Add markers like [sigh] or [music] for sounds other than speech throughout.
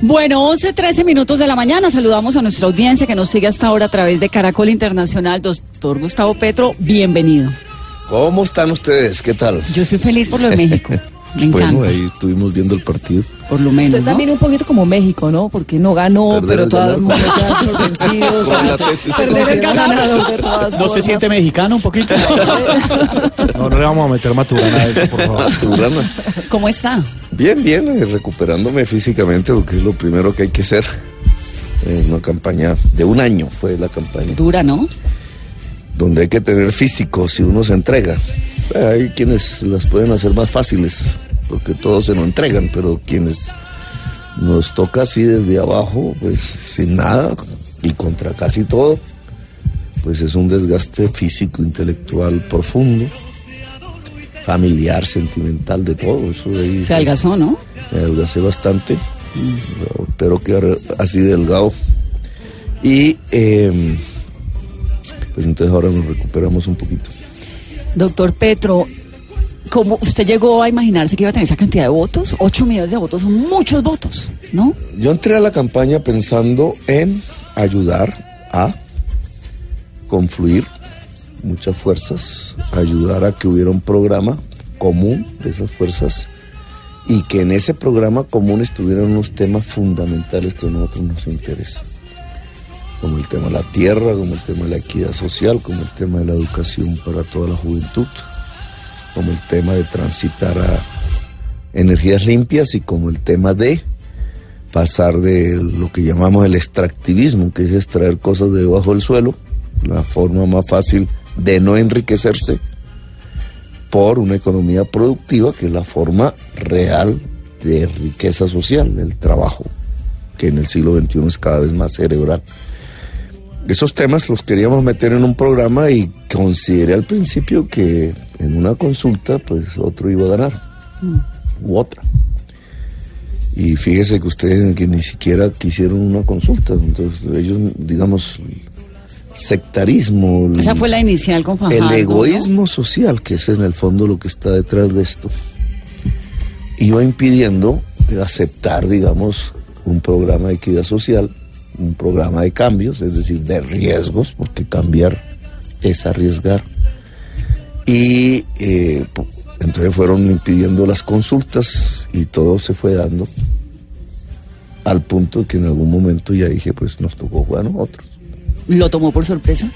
Bueno, 11, 13 minutos de la mañana. Saludamos a nuestra audiencia que nos sigue hasta ahora a través de Caracol Internacional. Doctor Gustavo Petro, bienvenido. ¿Cómo están ustedes? ¿Qué tal? Yo soy feliz por lo de México. [laughs] Me encanta. Bueno, ahí estuvimos viendo el partido. Por lo menos. Usted ¿no? también un poquito como México, ¿no? Porque no ganó, Perder pero todo el mundo queda vencidos. Perder ganador de todas ¿No se siente mexicano un poquito? No, no le vamos a meter maturana a eso, por favor. ¿Cómo está? Bien, bien, eh, recuperándome físicamente, porque es lo primero que hay que hacer. Eh, una campaña de un año fue la campaña, Dura, ¿no? donde hay que tener físico si uno se entrega. Hay quienes las pueden hacer más fáciles, porque todos se lo entregan, pero quienes nos toca así desde abajo, pues sin nada y contra casi todo, pues es un desgaste físico, intelectual profundo, familiar, sentimental, de todo. Eso de ahí Se adelgazó, ¿no? me adelgacé bastante, pero quedar así delgado. Y eh, pues entonces ahora nos recuperamos un poquito. Doctor Petro, ¿cómo usted llegó a imaginarse que iba a tener esa cantidad de votos? 8 millones de votos son muchos votos, ¿no? Yo entré a la campaña pensando en ayudar a confluir muchas fuerzas, ayudar a que hubiera un programa común de esas fuerzas y que en ese programa común estuvieran unos temas fundamentales que a nosotros nos interesan, como el tema de la tierra, como el tema de la equidad social, como el tema de la educación para toda la juventud, como el tema de transitar a energías limpias y como el tema de pasar de lo que llamamos el extractivismo, que es extraer cosas de debajo del suelo, la forma más fácil de no enriquecerse por una economía productiva, que es la forma real de riqueza social, el trabajo, que en el siglo XXI es cada vez más cerebral. Esos temas los queríamos meter en un programa y consideré al principio que en una consulta, pues otro iba a ganar, u otra. Y fíjese que ustedes que ni siquiera quisieron una consulta, entonces ellos, digamos, sectarismo, el- Esa fue la inicial con Fajardo. el ¿no? egoísmo social, que es en el fondo lo que está detrás de esto, iba impidiendo aceptar, digamos, un programa de equidad social, un programa de cambios, es decir, de riesgos, porque cambiar es arriesgar. Y eh, entonces fueron impidiendo las consultas y todo se fue dando al punto que en algún momento ya dije, pues nos tocó jugar a nosotros. ¿Lo tomó por sorpresa?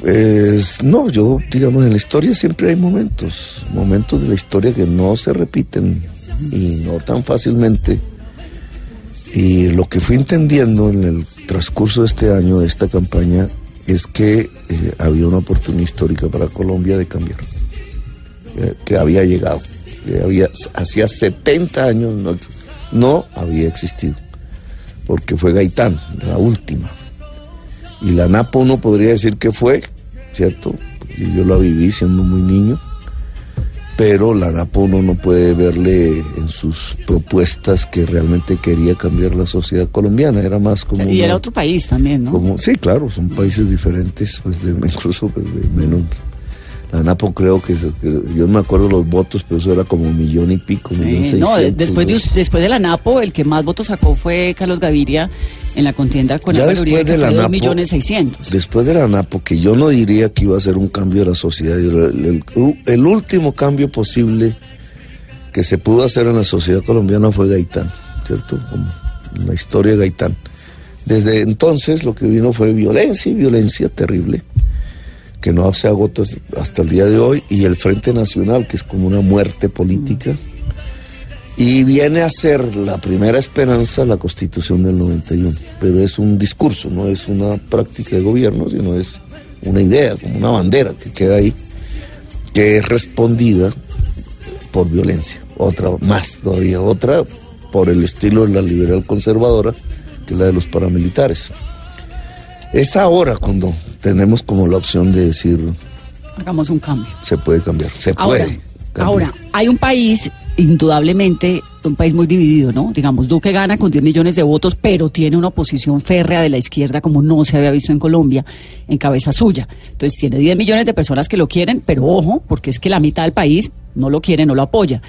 Pues no, yo digamos en la historia siempre hay momentos, momentos de la historia que no se repiten y no tan fácilmente. Y lo que fui entendiendo en el transcurso de este año, de esta campaña, es que eh, había una oportunidad histórica para Colombia de cambiar, eh, que había llegado, que había, hacía 70 años no, no había existido, porque fue Gaitán, la última. Y la Napo uno podría decir que fue, ¿cierto? Yo la viví siendo muy niño, pero la Napo uno no puede verle en sus propuestas que realmente quería cambiar la sociedad colombiana, era más como... Y una- era otro país también, ¿no? como, sí, claro, son países diferentes, pues de, [laughs] incluso pues, de menos. La Napo creo que, que- yo no me acuerdo los votos, pero eso era como un millón y pico, millón Sí, no, después de, después de la NAPO, el que más votos sacó fue Carlos Gaviria en la contienda con Ya Uribe, después que de la NAPO, millones seiscientos. Después de la NAPO, que yo no diría que iba a ser un cambio de la sociedad, el, el- el último cambio posible que se pudo hacer en la sociedad colombiana fue Gaitán, ¿cierto? Como la historia de Gaitán. Desde entonces lo que vino fue violencia y violencia terrible, que no se agota hasta el día de hoy, y el Frente Nacional, que es como una muerte política. Y viene a ser la primera esperanza la constitución del 91, pero es un discurso, no es una práctica de gobierno, sino es una idea, como una bandera que queda ahí, que es respondida por violencia, otra más todavía, otra por el estilo de la liberal conservadora, que es la de los paramilitares. Es ahora cuando tenemos como la opción de decir, Hagamos un cambio. se puede cambiar, se Ahora, puede. cambiar. ahora, hay un país, indudablemente, un país muy dividido, ¿no? Digamos, Duque gana con 10 millones de votos, pero tiene una oposición férrea de la izquierda como no se había visto en Colombia, en cabeza suya. Entonces, tiene 10 millones de personas que lo quieren, pero ojo, porque es que la mitad del país no lo quiere, no lo apoya.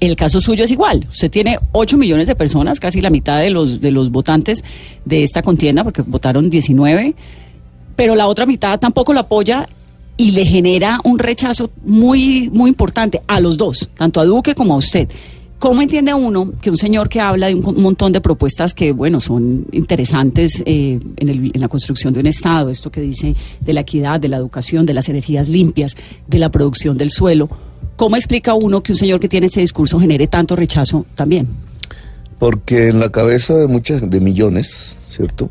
El caso suyo es igual. Usted tiene 8 millones de personas, casi la mitad de los, de los votantes de esta contienda, porque votaron 19, pero la otra mitad tampoco lo apoya y le genera un rechazo muy, muy importante a los dos, tanto a Duque como a usted. ¿Cómo entiende uno que un señor que habla de un montón de propuestas que, bueno, son interesantes eh, en, el- en la construcción de un Estado, esto que dice de la equidad, de la educación, de las energías limpias, de la producción del suelo, ¿cómo explica uno que un señor que tiene ese discurso genere tanto rechazo también? Porque en la cabeza de muchas, de millones, ¿cierto?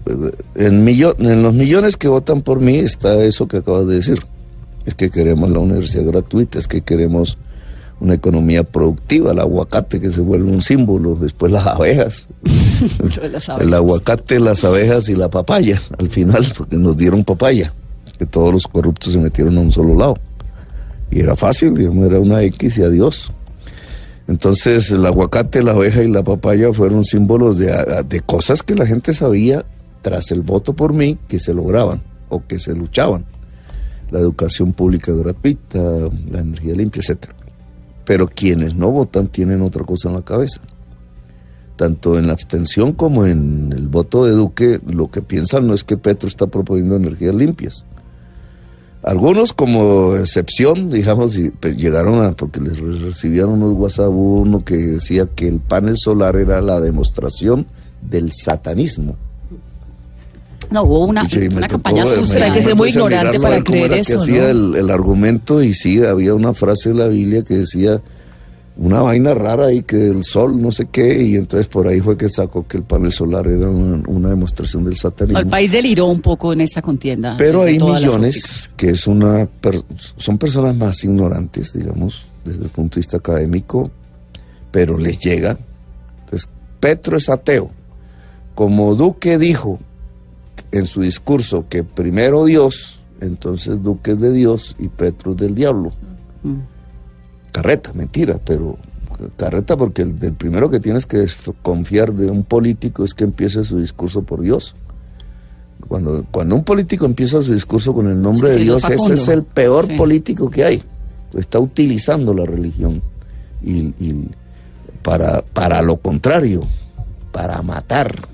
En, millo- en los millones que votan por mí está eso que acabas de decir. Es que queremos la universidad gratuita, es que queremos una economía productiva, el aguacate que se vuelve un símbolo, después las abejas, [laughs] el aguacate, las abejas y la papaya, al final, porque nos dieron papaya, que todos los corruptos se metieron a un solo lado. Y era fácil, digamos, era una X y adiós. Entonces el aguacate, la abeja y la papaya fueron símbolos de, de cosas que la gente sabía tras el voto por mí que se lograban o que se luchaban. La educación pública gratuita, la energía limpia, etcétera. Pero quienes no votan tienen otra cosa en la cabeza. Tanto en la abstención como en el voto de Duque, lo que piensan no es que Petro está proponiendo energías limpias. Algunos como excepción, digamos, y, pues, llegaron a, porque les re- recibieron unos WhatsApp, uno que decía que el panel solar era la demostración del satanismo. No, hubo una, Y una tocó, campaña sucia. hay que ser muy puse a ignorante para creer era que eso, hacía ¿no? el, el argumento y sí, había una frase en la Biblia que decía una vaina rara ahí que el sol no sé qué y entonces por ahí fue que sacó que el panel solar era una, una demostración del satanismo. El país deliró un poco en esta contienda. Pero hay millones que es una per- son personas más ignorantes, digamos, desde el punto de vista académico, pero les llega. Entonces, Petro es ateo. Como Duque dijo en su discurso que primero Dios, entonces Duque es de Dios y Petro es del diablo. Mm. Carreta, mentira, pero carreta porque el, el primero que tienes que desconfiar de un político es que empiece su discurso por Dios. Cuando, cuando un político empieza su discurso con el nombre Sí, de sí, Dios, es ese es el peor Sí. político que hay. Está utilizando la religión y, y para, para lo contrario, para matar.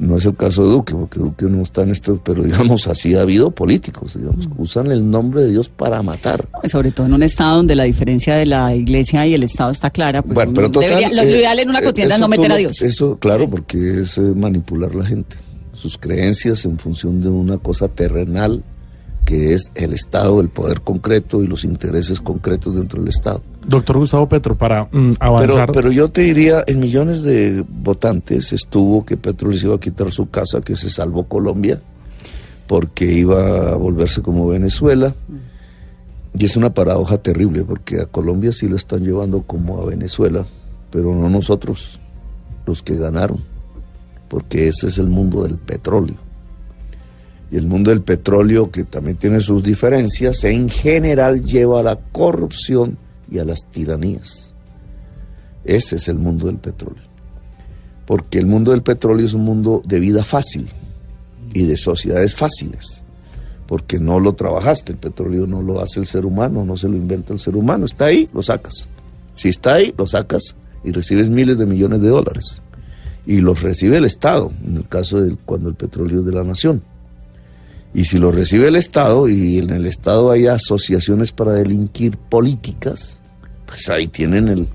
No es el caso de Duque, porque Duque no está en esto, pero digamos así ha habido políticos, digamos, Mm. que usan el nombre de Dios para matar. Pues sobre todo en un estado donde la diferencia de la iglesia y el estado está clara. Pues Bueno, pero total, debería- lo, eh, en una eh, contienda es no meter tú a lo- Dios. Eso, claro, porque es eh, manipular la gente. Sus creencias en función de una cosa terrenal que es el Estado, el poder concreto y los intereses concretos dentro del Estado. Doctor Gustavo Petro, para mm, Pero, avanzar. pero yo te diría, en millones de votantes estuvo que Petro les iba a quitar su casa, que se salvó Colombia, porque iba a volverse como Venezuela. Y es una paradoja terrible, porque a Colombia sí la están llevando como a Venezuela, pero no nosotros, los que ganaron, porque ese es el mundo del petróleo. Y el mundo del petróleo, que también tiene sus diferencias, en general lleva a la corrupción y a las tiranías. Ese es el mundo del petróleo. Porque el mundo del petróleo es un mundo de vida fácil y de sociedades fáciles. Porque no lo trabajaste, el petróleo no lo hace el ser humano, no se lo inventa el ser humano, está ahí, lo sacas. Si está ahí, lo sacas y recibes miles de millones de dólares. Y los recibe el Estado, en el caso de cuando el petróleo es de la nación. Y si lo recibe el Estado y en el Estado hay asociaciones para delinquir políticas, pues ahí tienen el,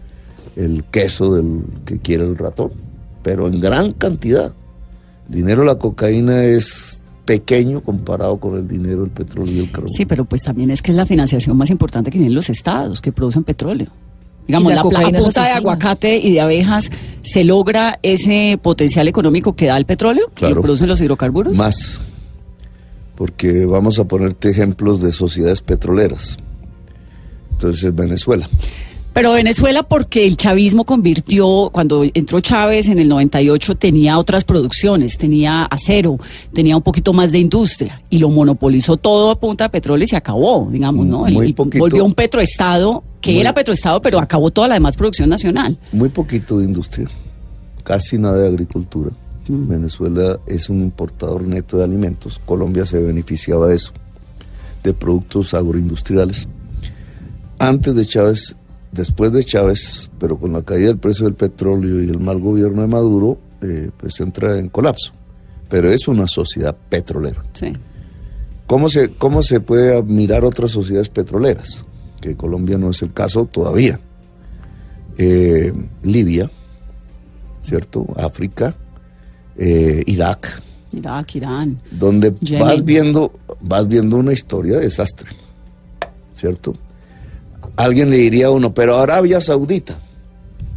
el queso del que quiere el ratón, pero en gran cantidad. El dinero de la cocaína es pequeño comparado con el dinero del petróleo y el carbón. Sí, pero pues también es que es la financiación más importante que tienen los estados que producen petróleo. Digamos, Y la la, a punta de aguacate y de abejas, ¿se logra ese potencial económico que da el petróleo? Claro. ¿Que producen los hidrocarburos? Más, porque vamos a ponerte ejemplos de sociedades petroleras. Entonces, Venezuela. Pero Venezuela, porque el chavismo convirtió, cuando entró Chávez en el 98, tenía otras producciones, tenía acero, tenía un poquito más de industria y lo monopolizó todo a punta de petróleo y se acabó, digamos, ¿no? Muy el- poquito. volvió un petroestado, que Muy- era petroestado, pero acabó toda la demás producción nacional. Muy poquito de industria, casi nada de agricultura. Venezuela es un importador neto de alimentos. Colombia se beneficiaba de eso, de productos agroindustriales. Antes de Chávez, después de Chávez, pero con la caída del precio del petróleo y el mal gobierno de Maduro, eh, pues entra en colapso. Pero es una sociedad petrolera. Sí. ¿Cómo se, ¿Cómo se puede admirar otras sociedades petroleras? Que Colombia no es el caso todavía. Eh, Libia, ¿cierto? África, eh, Irak, Irak, Irán. donde Yemen. vas viendo, vas viendo una historia de desastre, ¿cierto? Alguien le diría a uno, pero Arabia Saudita,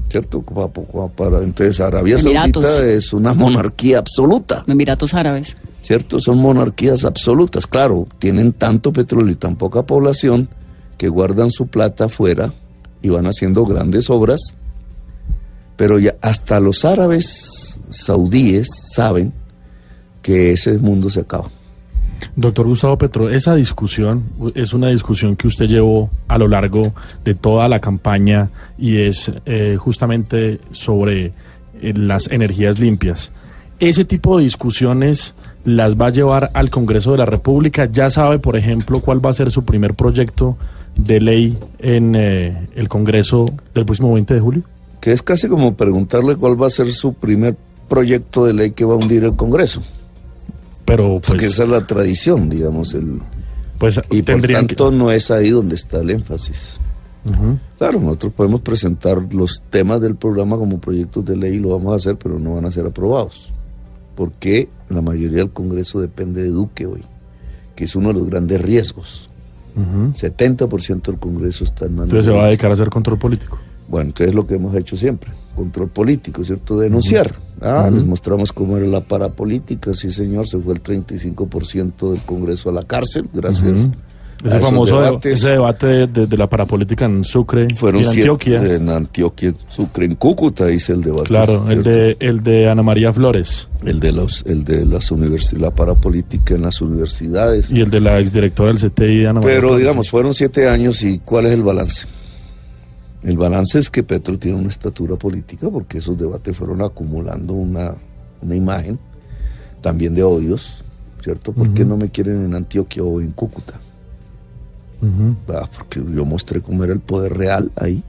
¿cierto? Para- entonces Arabia Emiratos. Saudita es una monarquía absoluta, Emiratos Árabes. ¿cierto? Son monarquías absolutas, claro, tienen tanto petróleo y tan poca población que guardan su plata afuera y van haciendo grandes obras, pero ya hasta los árabes saudíes saben que ese mundo se acaba. Doctor Gustavo Petro, esa discusión es una discusión que usted llevó a lo largo de toda la campaña y es eh, justamente sobre eh, las energías limpias. Ese tipo de discusiones las va a llevar al Congreso de la República. Ya sabe, por ejemplo, cuál va a ser su primer proyecto de ley en eh, el Congreso del próximo 20 de julio. Que es casi como preguntarle cuál va a ser su primer proyecto de ley que va a hundir el Congreso, Pero porque pues, esa es la tradición, digamos, el, pues y por tanto no es ahí donde está el énfasis. Claro, nosotros podemos presentar los temas del programa como proyectos de ley y lo vamos a hacer, pero no van a ser aprobados, porque la mayoría del Congreso depende de Duque hoy, que es uno de los grandes riesgos. Ujú. 70% del Congreso está en manos Entonces se va a dedicar a hacer control político. Bueno, entonces lo que hemos hecho siempre, control político, ¿cierto? Denunciar. Ah, les mostramos cómo era la parapolítica, sí señor, se fue el 35% del Congreso a la cárcel, gracias. Ese esos famoso de- debates. ese debate de, de- de la parapolítica en Sucre Fueron y en siete- Antioquia. en Antioquia, Sucre, en Cúcuta hice el debate. claro, el de, el de Ana María Flores el de los, el de las universidades, la parapolítica en las universidades. y el de la exdirectora del CTI, Ana María Pero Flores. digamos, fueron siete años y ¿cuál es el balance? El balance es que Petro tiene una estatura política porque esos debates fueron acumulando una, una imagen también de odios, ¿cierto? ¿Por qué no me quieren en Antioquia o en Cúcuta? Ah, porque yo mostré cómo era el poder real ahí,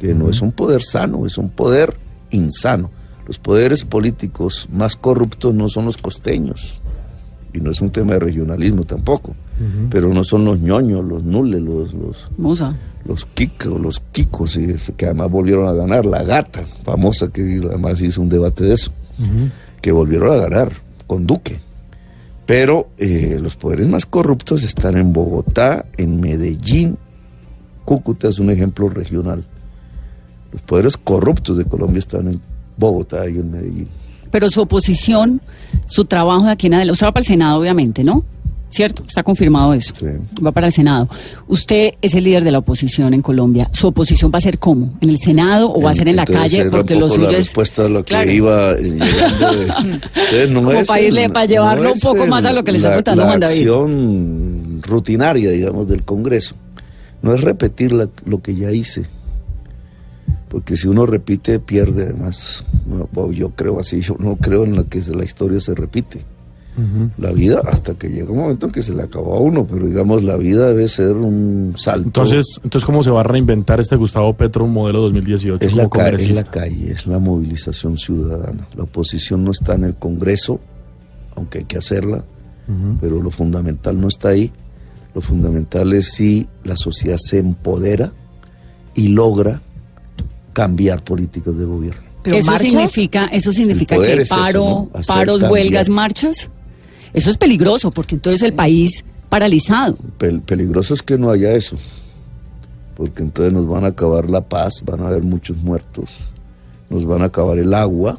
que no es un poder sano, es un poder insano. Los poderes políticos más corruptos no son los costeños, y no es un tema de regionalismo tampoco, pero no son los ñoños, los nules, los, los, Musa. Los kikos, los kikos, y que además volvieron a ganar, la gata, famosa, que además hizo un debate de eso, que volvieron a ganar con Duque. Pero eh, los poderes más corruptos están en Bogotá, en Medellín, Cúcuta es un ejemplo regional. Los poderes corruptos de Colombia están en Bogotá y en Medellín. Pero su oposición, su trabajo de aquí en adelante, usted va para el Senado, obviamente, ¿no? ¿Cierto? Está confirmado eso. Sí. Va para el Senado. Usted es el líder de la oposición en Colombia. ¿Su oposición va a ser cómo? ¿En el Senado o va a ser en la calle? Porque un lo poco suyo la es... respuesta a lo que Claro. iba eh, llegando de- Entonces, no [laughs] Como es para irle- el- para llevarlo un poco el- más a lo que le está contando Juan David. acción rutinaria, digamos, del Congreso. No es repetir la- lo que ya hice. Porque si uno repite, pierde además. Bueno, yo creo así, yo no creo en la que la historia se repite. La vida, hasta que llega un momento en que se le acabó a uno, pero digamos, la vida debe ser un salto. Entonces, entonces, ¿cómo se va a reinventar este Gustavo Petro modelo 2018 Es como la, ca- es la calle, es la movilización ciudadana. La oposición no está en el Congreso, aunque hay que hacerla, pero lo fundamental no está ahí. Lo fundamental es si la sociedad se empodera y logra cambiar políticas de gobierno. Pero eso marchas, significa, eso significa que es eso, paro, paros, cambiar. huelgas, marchas. Eso es peligroso porque entonces el país paralizado. Pel- peligroso es que no haya eso, porque entonces nos van a acabar la paz, van a haber muchos muertos, nos van a acabar el agua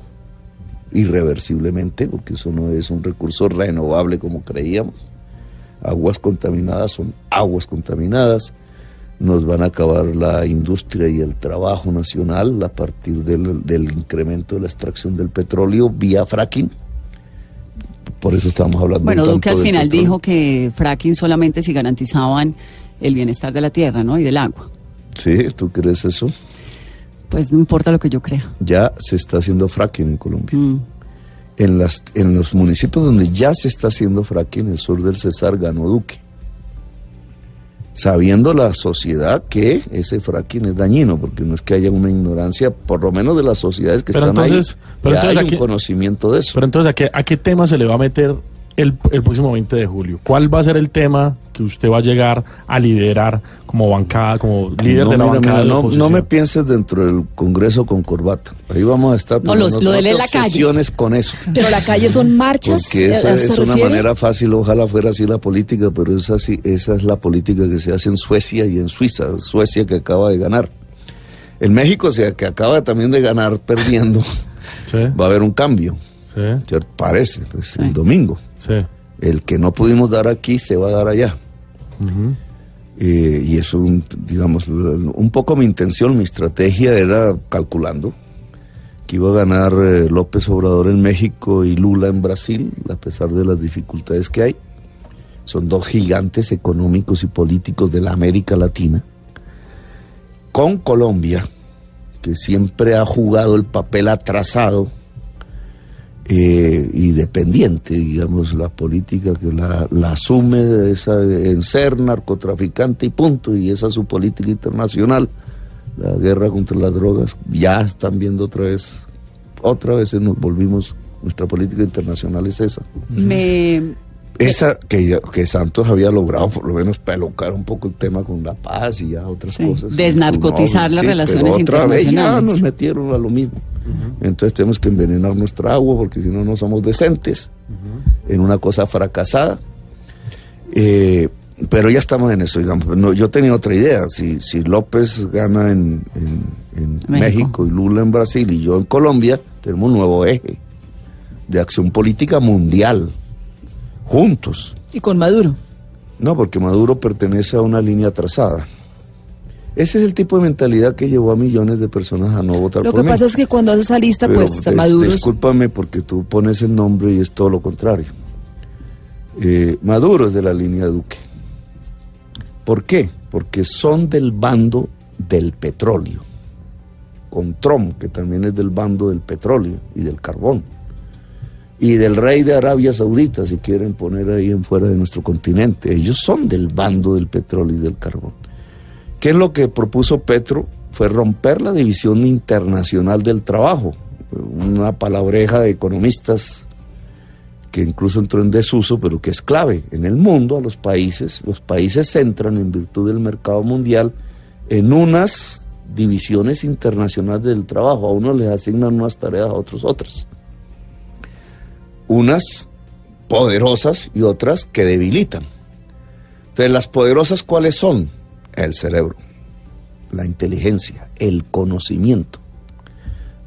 irreversiblemente, porque eso no es un recurso renovable como creíamos. Aguas contaminadas son aguas contaminadas, nos van a acabar la industria y el trabajo nacional a partir del, del incremento de la extracción del petróleo vía fracking. Por eso estamos hablando Bueno, Duque al final dijo que fracking solamente si garantizaban el bienestar de la tierra, ¿no? Y del agua. Sí, ¿tú crees eso? Pues no importa lo que yo crea. ya se está haciendo fracking en Colombia. Mm. En, las, en los municipios donde ya se está haciendo fracking, en el sur del Cesar ganó Duque. Sabiendo la sociedad que ese fracking es dañino, porque no es que haya una ignorancia, por lo menos de las sociedades que Pero están entonces- ahí, pero ya entonces hay un conocimiento de eso. Pero entonces, ¿a qué, ¿a qué tema se le va a meter el, el próximo 20 de julio? ¿Cuál va a ser el tema que usted va a llegar a liderar como bancada, como líder no, de la mira, bancada mira, de la no, no me pienses dentro del Congreso con corbata. Ahí vamos a estar. No, los- lo de la calle. con eso. Pero la calle son marchas. Porque ¿a esa es una manera fácil, ojalá fuera así la política, pero es así, esa es la política que se hace en Suecia y en Suiza, Suecia que acaba de ganar. En México, o sea, que acaba también de ganar perdiendo, [laughs] Sí, va a haber un cambio. Parece, pues, Sí. el domingo. sí. El que no pudimos dar aquí se va a dar allá. Eh, y eso, digamos, un poco mi intención, mi estrategia era calculando que iba a ganar eh, López Obrador en México y Lula en Brasil, a pesar de las dificultades que hay. Son dos gigantes económicos y políticos de la América Latina. Con Colombia, que siempre ha jugado el papel atrasado eh, y dependiente, digamos, la política que la, la asume esa, en ser narcotraficante y punto, y esa es su política internacional, la guerra contra las drogas, ya están viendo otra vez, otra vez nos volvimos, nuestra política internacional es esa. Me, Esa que, que Santos había logrado por lo menos pelocar un poco el tema con la paz y ya otras Sí, cosas. desnarcotizar las relaciones pero otra vez ya internacionales. nos metieron a lo mismo. Entonces tenemos que envenenar nuestra agua porque si no, no somos decentes en una cosa fracasada. Eh, pero ya estamos en eso, digamos. No, yo tenía otra idea. Si, si López gana en, en- en México. México y Lula en Brasil y yo en Colombia, tenemos un nuevo eje de acción política mundial, juntos. Y con Maduro. No, porque Maduro pertenece a una línea trazada. Ese es el tipo de mentalidad que llevó a millones de personas a no votar Lo por que mí. pasa es que cuando haces esa lista, Pero pues des- Maduro. Discúlpame porque tú pones el nombre y es todo lo contrario. Eh, Maduro es de la línea Duque. ¿Por qué? Porque son del bando del petróleo. Con Trump, que también es del bando del petróleo y del carbón. Y del rey de Arabia Saudita, si quieren poner ahí en fuera de nuestro continente. Ellos son del bando del petróleo y del carbón. ¿Qué es lo que propuso Petro? Fue romper la división internacional del trabajo, una palabreja de economistas que incluso entró en desuso, pero que es clave. En el mundo, a los países, los países se entran en virtud del mercado mundial en unas divisiones internacionales del trabajo. A unos les asignan unas tareas, a otros otras. Unas poderosas y otras que debilitan. Entonces, las poderosas, ¿cuáles son? El cerebro, la inteligencia, el conocimiento.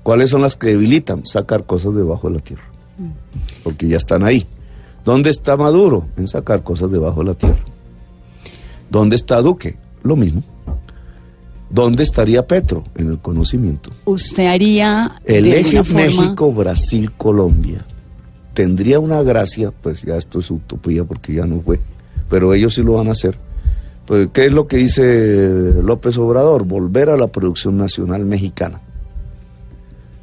¿Cuáles son las que debilitan? Sacar cosas debajo de la tierra. Porque ya están ahí. ¿Dónde está Maduro? En sacar cosas debajo de la tierra. ¿Dónde está Duque? Lo mismo. ¿Dónde estaría Petro? En el conocimiento. usted haría El eje forma- México, Brasil, Colombia tendría una gracia, pues ya esto es utopía porque ya no fue, pero ellos sí lo van a hacer. Pues, ¿Qué es lo que dice López Obrador? Volver a la producción nacional mexicana.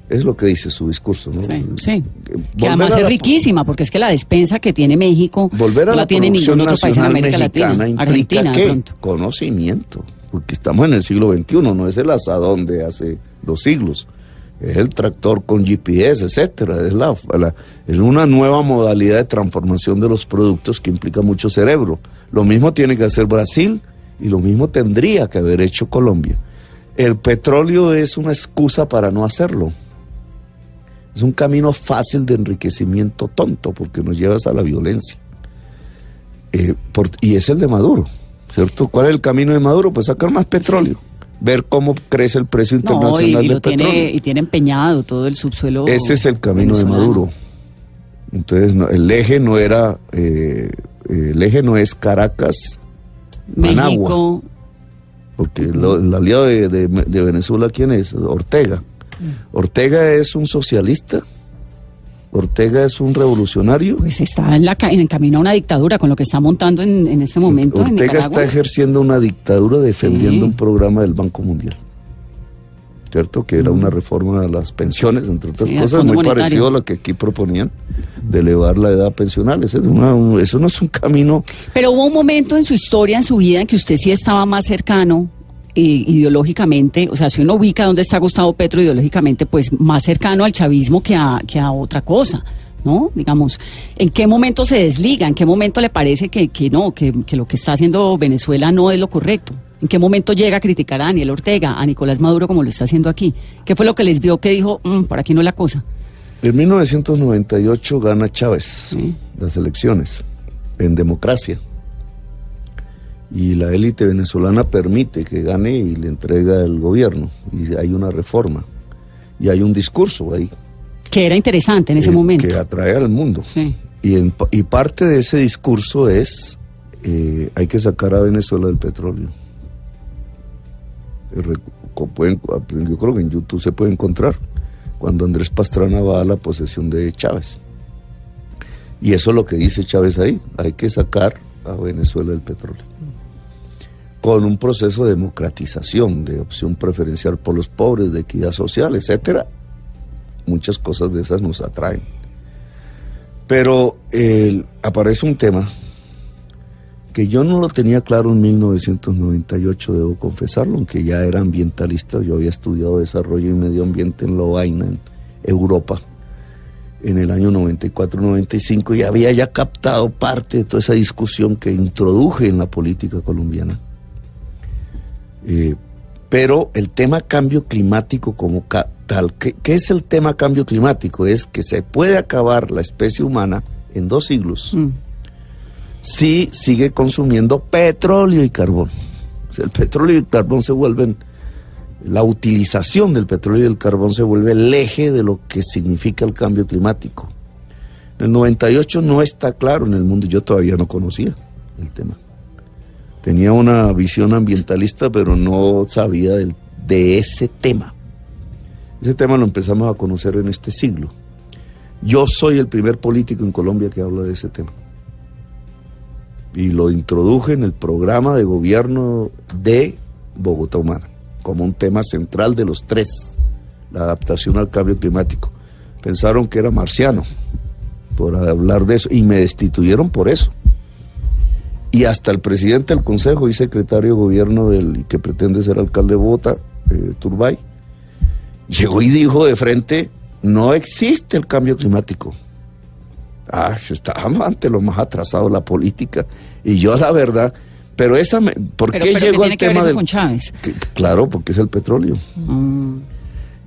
Es lo que dice su discurso, ¿no? Sí, Eh, sí. Que además es la- riquísima, porque es que la despensa que tiene México Volver a no la, la tiene ningún otro país en América Latina. Argentina, de qué? pronto. Conocimiento, porque estamos en el siglo XXI, no es el asadón de hace dos siglos. Es el tractor con GPS, etcétera. Es, la, la- es una nueva modalidad de transformación de los productos que implica mucho cerebro. Lo mismo tiene que hacer Brasil y lo mismo tendría que haber hecho Colombia. El petróleo es una excusa para no hacerlo. Es un camino fácil de enriquecimiento tonto porque nos llevas a la violencia. Eh, por- y es el de Maduro, ¿cierto? ¿Cuál es el camino de Maduro? Pues sacar más petróleo, ver cómo crece el precio No, y, internacional y del lo tiene, petróleo. y tiene empeñado todo el subsuelo. Ese es el camino de. Maduro. Entonces, no, el eje no era, eh, el eje no es Caracas, Managua. México, porque lo- el aliado de, de- de Venezuela, ¿quién es? Ortega. Mm. Ortega es un socialista, Ortega es un revolucionario. pues está en, la, en el camino a una dictadura con lo que está montando en, en este momento. en Ortega está ejerciendo una dictadura defendiendo Sí. un programa del Banco Mundial. ¿Cierto? Que era una reforma de las pensiones, entre otras Sí, cosas, muy Monetario. parecido a lo que aquí proponían. de elevar la edad pensional. Eso, es una- eso no es un camino Pero hubo un momento en su historia, en su vida, en que usted sí estaba más cercano eh, ideológicamente, o sea, si uno ubica dónde está Gustavo Petro ideológicamente, pues más cercano al chavismo que a, que a otra cosa. ¿No? Digamos, ¿en qué momento se desliga? ¿En qué momento le parece que, que no, que, que lo que está haciendo Venezuela no es lo correcto? ¿En qué momento llega a criticar a Daniel Ortega, a Nicolás Maduro como lo está haciendo aquí? ¿Qué fue lo que les vio que dijo, "Mm, por aquí no es la cosa? En 1998 gana Chávez Sí. las elecciones en democracia. Y la élite venezolana permite que gane y le entrega el gobierno. Y hay una reforma. Y hay un discurso ahí. Que era interesante en ese eh, momento. Que atrae al mundo. Sí. Y, en pa- y parte de ese discurso es, eh, hay que sacar a Venezuela del petróleo. El co- pueden- yo creo que en YouTube se puede encontrar cuando Andrés Pastrana va a la posesión de Chávez. Y eso es lo que dice Chávez ahí, hay que sacar a Venezuela del petróleo. Con un proceso de democratización, de opción preferencial por los pobres, de equidad social, etcétera. Muchas cosas de esas nos atraen. Pero eh, aparece un tema que yo no lo tenía claro en 1998, debo confesarlo, aunque ya era ambientalista, yo había estudiado desarrollo y medio ambiente en Lovaina, en Europa, en el año 94-95, y había ya captado parte de toda esa discusión que introduje en la política colombiana. Eh, pero el tema cambio climático como tal, ¿qué, qué es el tema cambio climático? Es que se puede acabar la especie humana en dos siglos Mm. Si sigue consumiendo petróleo y carbón. El petróleo y el carbón se vuelven, la utilización del petróleo y el carbón se vuelve el eje de lo que significa el cambio climático. En el 98 no está claro en el mundo, yo todavía no conocía el tema. Tenía una visión ambientalista, pero no sabía de ese tema. Ese tema lo empezamos a conocer en este siglo. Yo soy el primer político en Colombia que habla de ese tema y lo introduje en el programa de gobierno de Bogotá Humana, como un tema central de los tres, la adaptación al cambio climático. Pensaron que era marciano por hablar de eso y me destituyeron por eso. Y hasta el presidente del Consejo y secretario de gobierno del que pretende ser alcalde de Bogotá, eh, Turbay, llegó y dijo de frente, no existe el cambio climático. Ah, estábamos [laughs] ante lo más atrasado de la política. Y yo la verdad, pero esa, me- ¿por Pero, qué pero llegó ¿qué el tiene que ver tema del... con Chávez? que- claro, porque es el petróleo. Mm.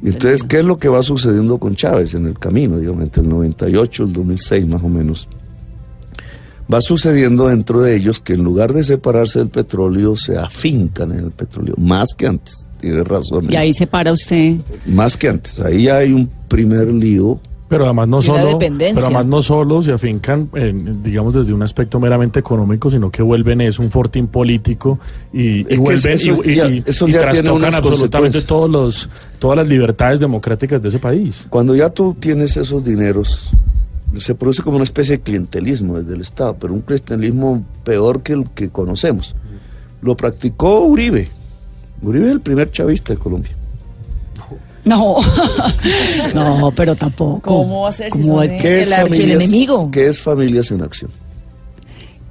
Entonces, ¿qué es lo que va sucediendo con Chávez en el camino, digamos, entre el 98 y el 2006 más o menos? Va sucediendo dentro de ellos que en lugar de separarse del petróleo, se afincan en el petróleo, más que antes. Tiene razón. Y ¿eh? ahí se para usted. Más que antes. Ahí ya hay un primer lío Pero además no solo, pero además no solo se afincan, en, digamos, desde un aspecto meramente económico, sino que vuelven es un fortín político y, y vuelven eso y, y- ya- y- eso y ya tiene trastocan absolutamente todos los, todas las libertades democráticas de ese país. Cuando ya tú tienes esos dineros, se produce como una especie de clientelismo desde el Estado, pero un clientelismo peor que el que conocemos. Lo practicó Uribe. Uribe es el primer chavista de Colombia. No, [laughs] no, pero tampoco. ¿Cómo va a ser si ¿Cómo son es que ¿Qué es El archienemigo. ¿Qué es Familias en Acción?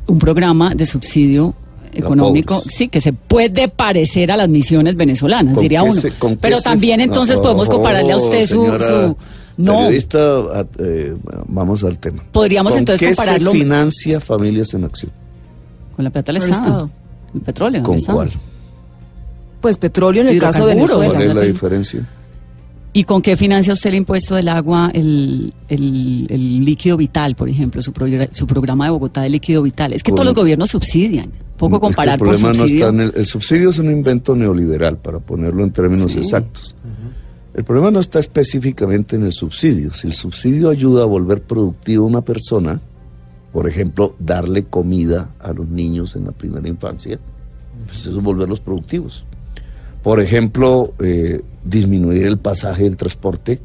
un programa de subsidio económico, pobres. sí, que se puede parecer a las misiones venezolanas, ¿Con diría uno. se- Pero se- también entonces No, podemos compararle a usted su, su- no, eh, vamos al tema. Podríamos ¿Con entonces qué compararlo- se financia Familias en Acción? con la plata del Con el Estado. Estado. El petróleo. ¿Con Estado. cuál? Pues petróleo en el caso de. Venezuela. ¿Cuál es la diferencia? ¿Y con qué financia usted el impuesto del agua, el, el- el líquido vital, por ejemplo, su, su programa de Bogotá de líquido vital? Es que Con- todos los gobiernos subsidian. Poco Es que comparar el por problema no subsidio. está en el, el subsidio es un invento neoliberal, para ponerlo en términos Sí. exactos. El problema no está específicamente en el subsidio. Si el subsidio ayuda a volver productiva a una persona, por ejemplo, darle comida a los niños en la primera infancia, pues eso es volverlos productivos. Por ejemplo, eh, disminuir el pasaje del transporte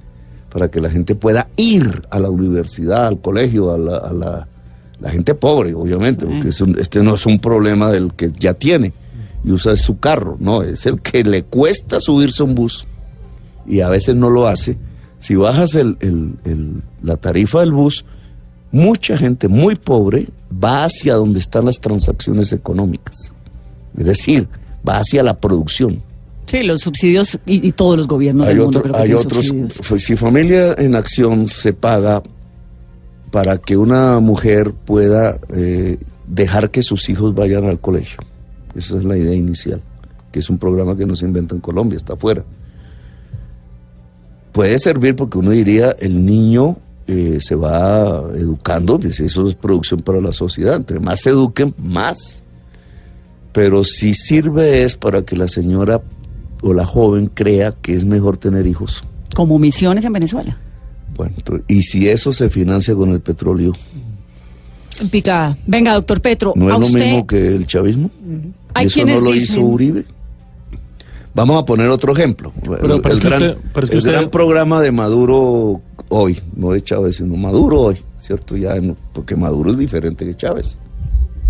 para que la gente pueda ir a la universidad, al colegio, a la, a la- la gente pobre, obviamente, Sí. porque es un- este no es un problema del que ya tiene y usa su carro, no, es el que le cuesta subirse a un bus y a veces no lo hace. Si bajas el- el- el- la tarifa del bus, mucha gente muy pobre va hacia donde están las transacciones económicas. Es decir, va hacia la producción. Sí, los subsidios y, y todos los gobiernos hay del mundo creo que hay otros, subsidios. si Familia en Acción se paga para que una mujer pueda eh, dejar que sus hijos vayan al colegio. Esa es la idea inicial, que es un programa que no se inventa en Colombia, está afuera. Puede servir porque uno diría, el niño eh, se va educando, pues eso es producción para la sociedad. Entre más se eduquen, más. Pero si sirve es para que la señora o la joven crea que es mejor tener hijos. Como misiones en Venezuela. Bueno, y si eso se financia con el petróleo, picada. Venga, doctor Petro, ¿no a es lo usted mismo que el chavismo? Hay ¿Y eso no lo dicen- hizo Uribe? Vamos a poner otro ejemplo. Pero- el gran, usted- pero es que el usted- gran programa de Maduro hoy, no de Chávez, sino Maduro hoy, ¿cierto? Ya, porque Maduro es diferente que Chávez.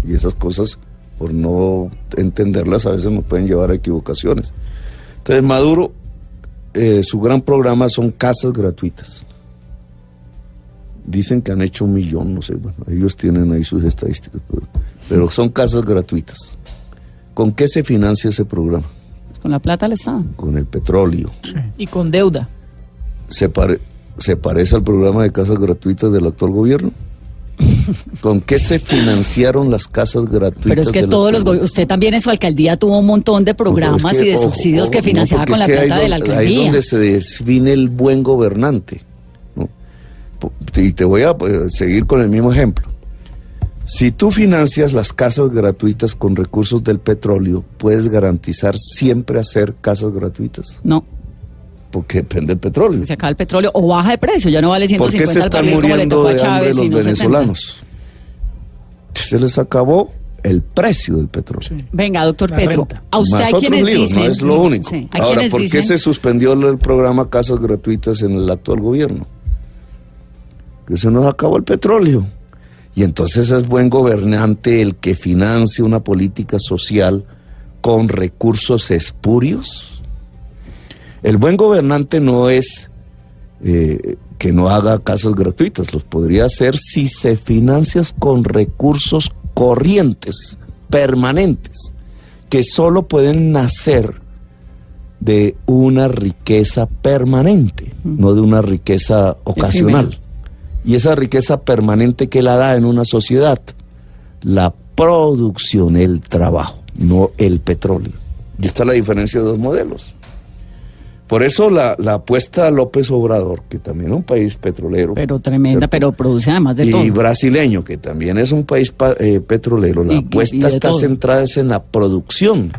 Y esas cosas, por no entenderlas, a veces nos pueden llevar a equivocaciones. Entonces, Maduro, eh, su gran programa son casas gratuitas. Dicen que han hecho un millón, no sé, bueno, ellos tienen ahí sus estadísticas, pero, pero son casas gratuitas. ¿Con qué se financia ese programa? con la plata del Estado. Con el petróleo. Y con deuda. ¿Se, pare- ¿Se parece al programa de casas gratuitas del actual gobierno? ¿Con qué se financiaron las casas gratuitas? Pero es que todos los gobiernos, usted también en su alcaldía tuvo un montón de programas Porque es que, y de ojo, subsidios ojo, que financiaba con la plata de la donde- Ahí alcaldía. donde se define el buen gobernante. ¿no? Y te voy a pues, seguir con el mismo ejemplo. Si tú financias las casas gratuitas con recursos del petróleo, puedes garantizar siempre hacer casas gratuitas, No, porque depende del petróleo. se acaba el petróleo o baja de precio, ya no vale ¿Por qué 150 se al están barril como le tocó a Chávez los y no 70. venezolanos? Se les acabó el precio del petróleo. Venga, doctor La Petro, renta. a usted Más hay otros quienes líos, dicen... no es lo único. Sí, Ahora, ¿por qué se suspendió el programa Casas Gratuitas en el actual gobierno? Que se nos acabó el petróleo. Y entonces es buen gobernante el que financie una política social con recursos espurios. El buen gobernante no es eh, que no haga casas gratuitas, los podría hacer si se financias con recursos corrientes, permanentes, que solo pueden nacer de una riqueza permanente, no de una riqueza ocasional. Y esa riqueza permanente que la da en una sociedad, la producción, el trabajo, no el petróleo. Y está la diferencia de dos modelos. Por eso la, la apuesta a López Obrador, que también es un país petrolero. Pero tremenda, ¿cierto? pero produce además de y todo. brasileño, que también es un país pa- eh, petrolero, la Y- y- apuesta y está todo. centrada en la producción.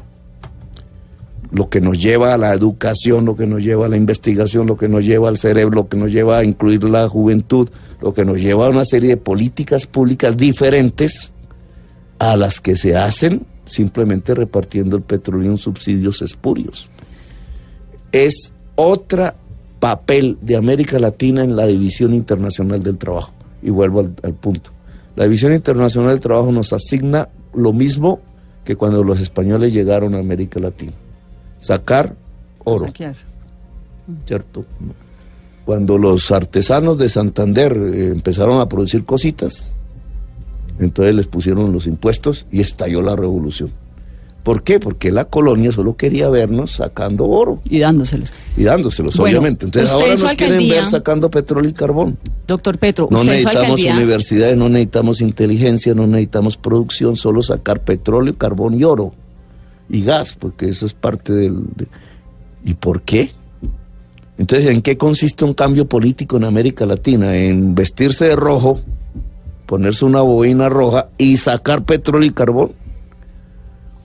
Lo que nos lleva a la educación, lo que nos lleva a la investigación, lo que nos lleva al cerebro, lo que nos lleva a incluir la juventud, lo que nos lleva a una serie de políticas públicas diferentes a las que se hacen simplemente repartiendo el petróleo en subsidios espurios. Es otra papel de América Latina en la División Internacional del Trabajo. Y vuelvo al, al punto. La División Internacional del Trabajo nos asigna lo mismo que cuando los españoles llegaron a América Latina. Sacar oro, Saquear. ¿cierto? Cuando los artesanos de Santander eh, empezaron a producir cositas, entonces les pusieron los impuestos y estalló la revolución. ¿Por qué? Porque la colonia solo quería vernos sacando oro Y dándoselos. y dándoselos, Bueno, obviamente. Entonces ahora nos quieren ver sacando petróleo y carbón. Doctor Petro, No necesitamos universidades, no necesitamos inteligencia, no necesitamos producción, solo sacar petróleo, carbón y oro. Y gas, porque eso es parte del... de- ¿Y por qué? Entonces, ¿en qué consiste un cambio político en América Latina? En vestirse de rojo, ponerse una bobina roja y sacar petróleo y carbón.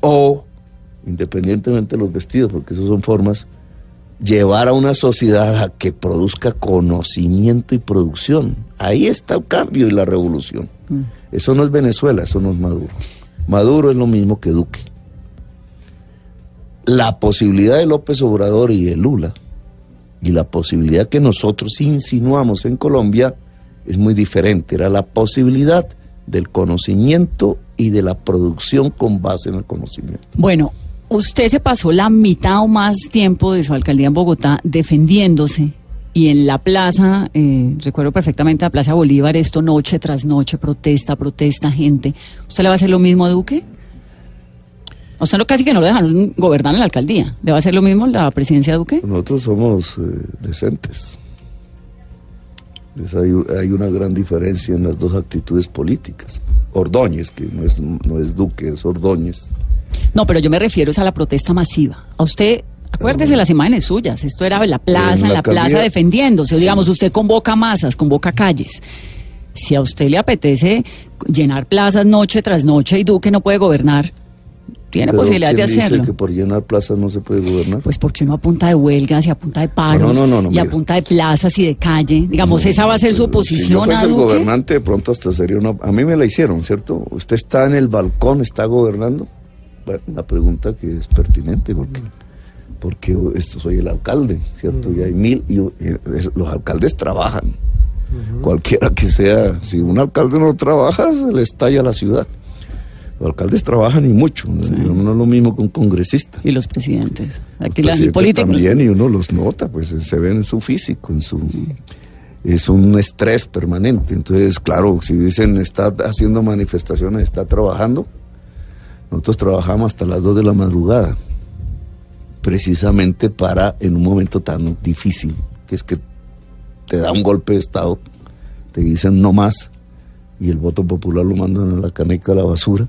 O, independientemente de los vestidos, porque esas son formas, llevar a una sociedad a que produzca conocimiento y producción. Ahí está el cambio y la revolución. Eso no es Venezuela, eso no es Maduro. Maduro es lo mismo que Duque. La posibilidad de López Obrador y de Lula y la posibilidad que nosotros insinuamos en Colombia es muy diferente. Era la posibilidad del conocimiento y de la producción con base en el conocimiento. Bueno, usted se pasó la mitad o más tiempo de su alcaldía en Bogotá defendiéndose y en la plaza, eh, recuerdo perfectamente la Plaza Bolívar, esto noche tras noche, protesta, protesta, gente. ¿Usted le va a hacer lo mismo a Duque? A usted no, casi que no lo dejan gobernar en la alcaldía. ¿Le va a hacer lo mismo la presidencia de Duque? Nosotros somos eh, decentes. Pues hay, hay una gran diferencia en las dos actitudes políticas. Ordóñez, que no es, no es Duque, es Ordóñez. No, pero yo me refiero es a la protesta masiva. A usted, acuérdese las imágenes suyas, esto era en la plaza, en la la, plaza defendiéndose. Digamos, usted convoca masas, convoca calles. Si a usted le apetece llenar plazas noche tras noche y Duque no puede gobernar, tiene Pero posibilidad de ¿quién dice hacerlo. que por llenar plazas no se puede gobernar? Pues porque uno a punta de huelgas y a punta de paros No, no, no, no, y a mira. punta de plazas y de calle. Digamos, esa va a ser su Si yo oposición fuese a el gobernante, de pronto hasta sería una... A mí me la hicieron, ¿cierto? Usted está en el balcón, está gobernando. Bueno, una pregunta que es pertinente, porque, porque esto soy el alcalde, ¿cierto? Y hay mil... Y, eh, es- los alcaldes trabajan. Cualquiera que sea, si un alcalde no trabaja, se le estalla la ciudad. Los alcaldes trabajan y mucho, no no es lo mismo que un congresista. Y los presidentes. Los Aquí el presidentes también y uno los nota, pues se ven en su físico, en su es un estrés permanente. Entonces, claro, si dicen está haciendo manifestaciones, está trabajando, nosotros trabajamos hasta las 2 de la madrugada, precisamente para en un momento tan difícil, que es que te da un golpe de estado, te dicen no más y el voto popular lo mandan a la caneca a la basura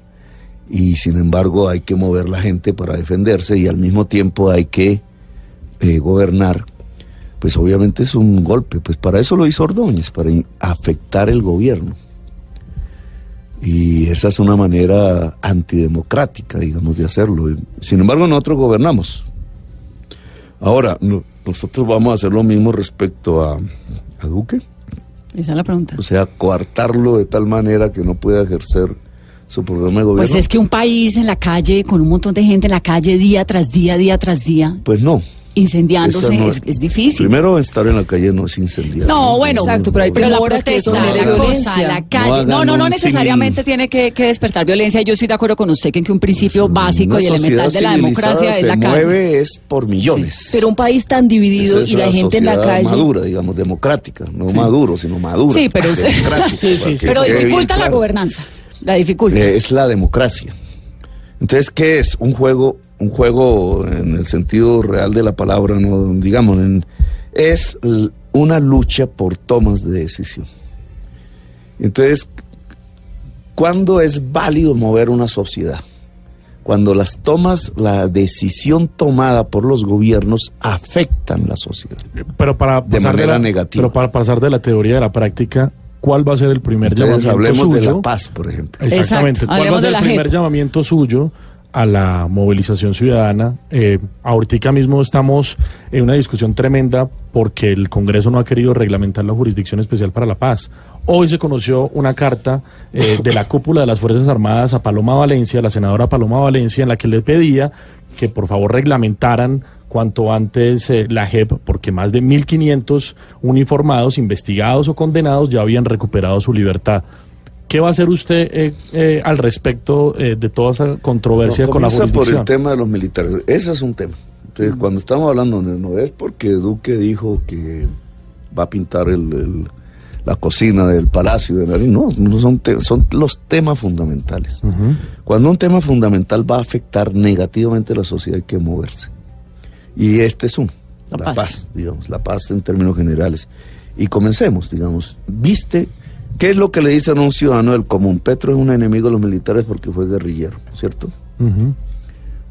y sin embargo hay que mover la gente para defenderse y al mismo tiempo hay que eh, gobernar, pues obviamente es un golpe, pues para eso lo hizo Ordóñez, para afectar el gobierno. Y esa es una manera antidemocrática, digamos, de hacerlo. Sin embargo, nosotros gobernamos. Ahora, no- nosotros vamos a hacer lo mismo respecto a, a Duque, Esa es la pregunta. o sea, coartarlo de tal manera que no pueda ejercer su programa de gobierno. Pues es que un país en la calle, con un montón de gente en la calle día tras día, día tras día, Pues no. incendiándose, no es, es difícil. Primero, estar en la calle no es incendiar. no, bueno, Exacto, pero hay la temor a que eso genere la cosa, la No calle. No, no, no necesariamente tiene que, que despertar violencia. Yo estoy de acuerdo con usted que, en que un principio básico Una y elemental de la democracia es la calle. mueve es por millones. Pero un país tan dividido es y la gente en la calle. madura, digamos, democrática, no maduro, sino madura. Sí, pero usted- [laughs] Sí, sí, sí. Pero dificulta la claro. gobernanza. La dificulta. Eh, es la democracia. Entonces, ¿qué es? Un juego, un juego en el sentido real de la palabra, no digamos, en- es una lucha por tomas de decisión. Entonces, ¿cuándo es válido mover una sociedad? Cuando las tomas, la decisión tomada por los gobiernos afectan la sociedad. Pero para De pasar manera la, negativa. Pero para pasar de la teoría a la práctica, ¿cuál va a ser el primer Entonces, llamamiento hablemos de suyo? la paz, por ejemplo. Exactamente. Exacto. ¿Cuál va a ser el la primer JEP? llamamiento suyo a la movilización ciudadana? Eh, ahorita mismo estamos en una discusión tremenda porque el Congreso no ha querido reglamentar la Jurisdicción Especial para la Paz. Hoy se conoció una carta eh, de la cúpula de las Fuerzas Armadas a Paloma Valencia, la senadora Paloma Valencia, en la que le pedía que por favor reglamentaran cuanto antes eh, la JEP, porque más de 1.500 uniformados, investigados o condenados ya habían recuperado su libertad. ¿Qué va a hacer usted eh, eh, al respecto de toda esa controversia No, con la comienza por jurisdicción? el tema de los militares. Ese es un tema. Entonces, cuando estamos hablando, no es porque Duque dijo que va a pintar el, el- la cocina del Palacio de Nariz. No, no son, los temas fundamentales. Cuando un tema fundamental va a afectar negativamente a la sociedad, hay que moverse. Y este es un. La La, paz. paz. digamos, la paz en términos generales. Y comencemos, digamos. ¿Viste qué es lo que le dicen a un ciudadano del común? Petro es un enemigo de los militares porque fue guerrillero, ¿cierto?